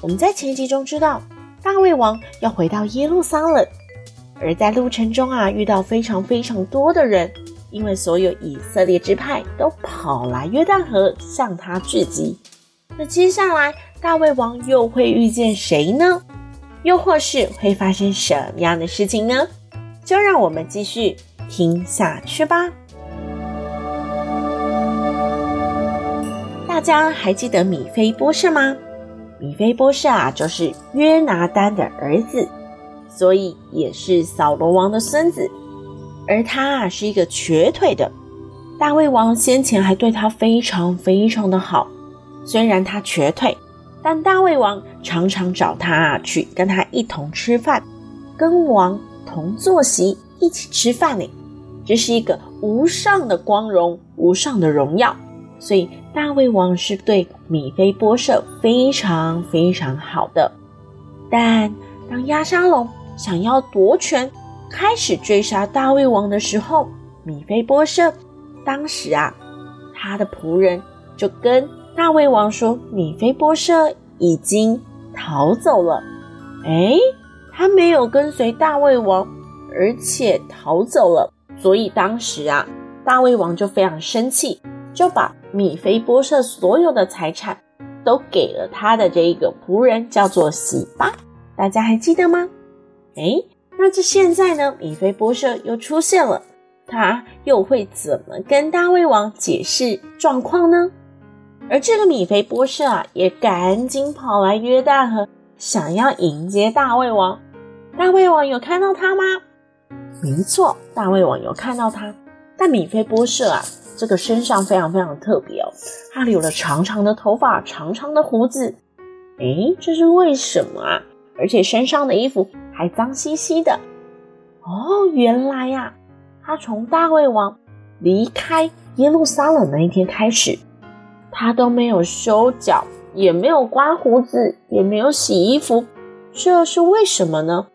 我们在前集中知道，大卫王要回到耶路撒冷，而在路程中啊，遇到非常非常多的人，因为所有以色列支派都跑来约旦河向他聚集。那接下来，大卫王又会遇见谁呢？又或是会发生什么样的事情呢？就让我们继续听下去吧。大家还记得米非波设吗？米非波设啊，就是约拿单的儿子，所以也是扫罗王的孙子。而他啊，是一个瘸腿的。大卫王先前还对他非常非常的好，虽然他瘸腿，但大卫王常常找他啊，去跟他一同吃饭，跟王同坐席一起吃饭呢。这是一个无上的光荣，无上的荣耀。所以大胃王是对米菲波设非常非常好的，但当押沙龙想要夺权，开始追杀大胃王的时候，米菲波设当时啊，他的仆人就跟大胃王说：“米菲波设已经逃走了。”诶，他没有跟随大胃王，而且逃走了，所以当时啊，大胃王就非常生气。就把米非波设所有的财产都给了他的这一个仆人，叫做洗巴。大家还记得吗？诶，那这现在呢？米非波设又出现了，他又会怎么跟大卫王解释状况呢？而这个米非波设啊，也赶紧跑来约旦河，想要迎接大卫王。大卫王有看到他吗？没错，大卫王有看到他，但米非波设啊。这个身上非常非常特别哦，他留了长长的头发，长长的胡子，诶，这是为什么啊？而且身上的衣服还脏兮兮的。哦，原来呀，他从大卫王离开耶路撒冷那一天开始，他都没有修脚，也没有刮胡子，也没有洗衣服，这是为什么呢？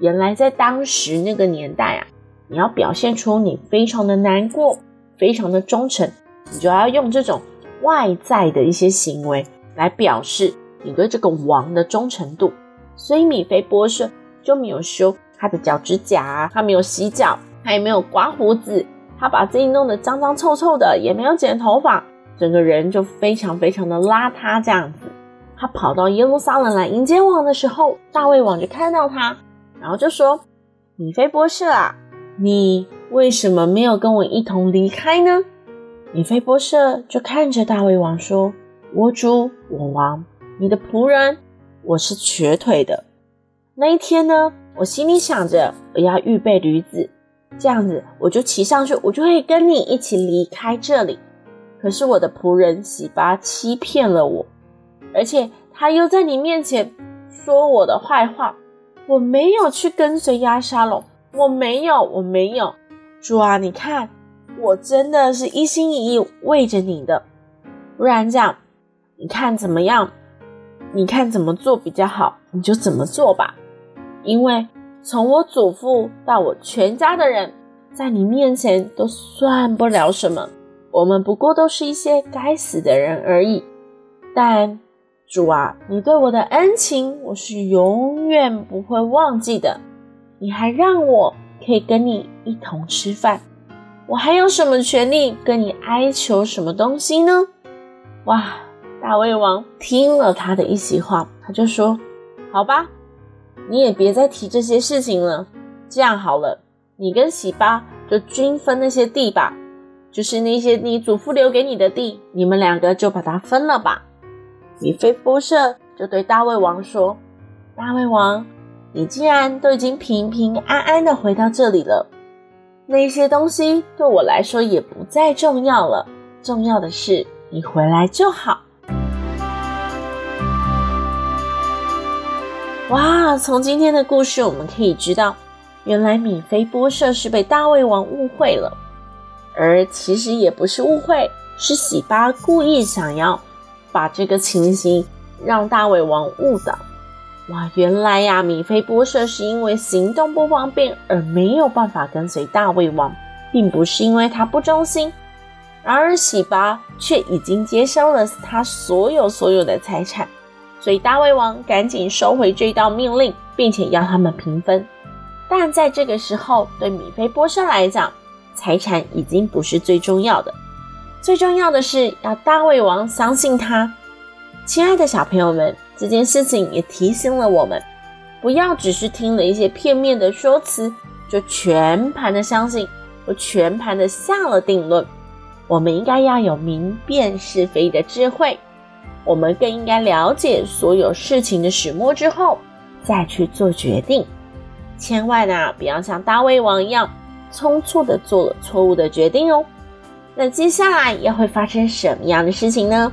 原来在当时那个年代啊，你要表现出你非常的难过。非常的忠诚，你就要用这种外在的一些行为来表示你对这个王的忠诚度。所以米非波设就没有修他的脚趾甲，他没有洗脚，他也没有刮胡子，他把自己弄得脏脏臭臭的，也没有剪头发，整个人就非常非常的邋遢这样子。他跑到耶路撒冷来迎接王的时候，大卫王就看到他，然后就说：“米非波设啊，你。”为什么没有跟我一同离开呢？米菲波舍就看着大卫王说：“我主，我王，你的仆人，我是瘸腿的。那一天呢，我心里想着我要预备驴子，这样子我就骑上去，我就会跟你一起离开这里。可是我的仆人洗巴欺骗了我，而且他又在你面前说我的坏话。我没有去跟随亚沙龙，我没有，我没有。”主啊，你看，我真的是一心一意为着你的，不然这样，你看怎么样？你看怎么做比较好，你就怎么做吧。因为从我祖父到我全家的人，在你面前都算不了什么，我们不过都是一些该死的人而已。但主啊，你对我的恩情，我是永远不会忘记的。你还让我。可以跟你一同吃饭，我还有什么权利跟你哀求什么东西呢？哇！大胃王听了他的一席话，他就说：“好吧，你也别再提这些事情了。这样好了，你跟洗巴就均分那些地吧，就是那些你祖父留给你的地，你们两个就把它分了吧。”米非波设就对大胃王说：“大胃王。”你既然都已经平平安安的回到这里了，那些东西对我来说也不再重要了。重要的是你回来就好。哇，从今天的故事我们可以知道，原来米菲波设是被大胃王误会了，而其实也不是误会，是洗巴故意想要把这个情形让大胃王误导。哇，原来呀，米菲波设是因为行动不方便而没有办法跟随大胃王，并不是因为他不忠心。然而喜巴却已经接收了他所有所有的财产，所以大胃王赶紧收回这道命令，并且要他们平分。但在这个时候，对米菲波设来讲，财产已经不是最重要的，最重要的是要大胃王相信他。亲爱的小朋友们，这件事情也提醒了我们，不要只是听了一些片面的说辞，就全盘的相信，或全盘的下了定论。我们应该要有明辨是非的智慧，我们更应该了解所有事情的始末之后，再去做决定。千万啊，不要像大胃王一样，匆促的做了错误的决定哦。那接下来又会发生什么样的事情呢？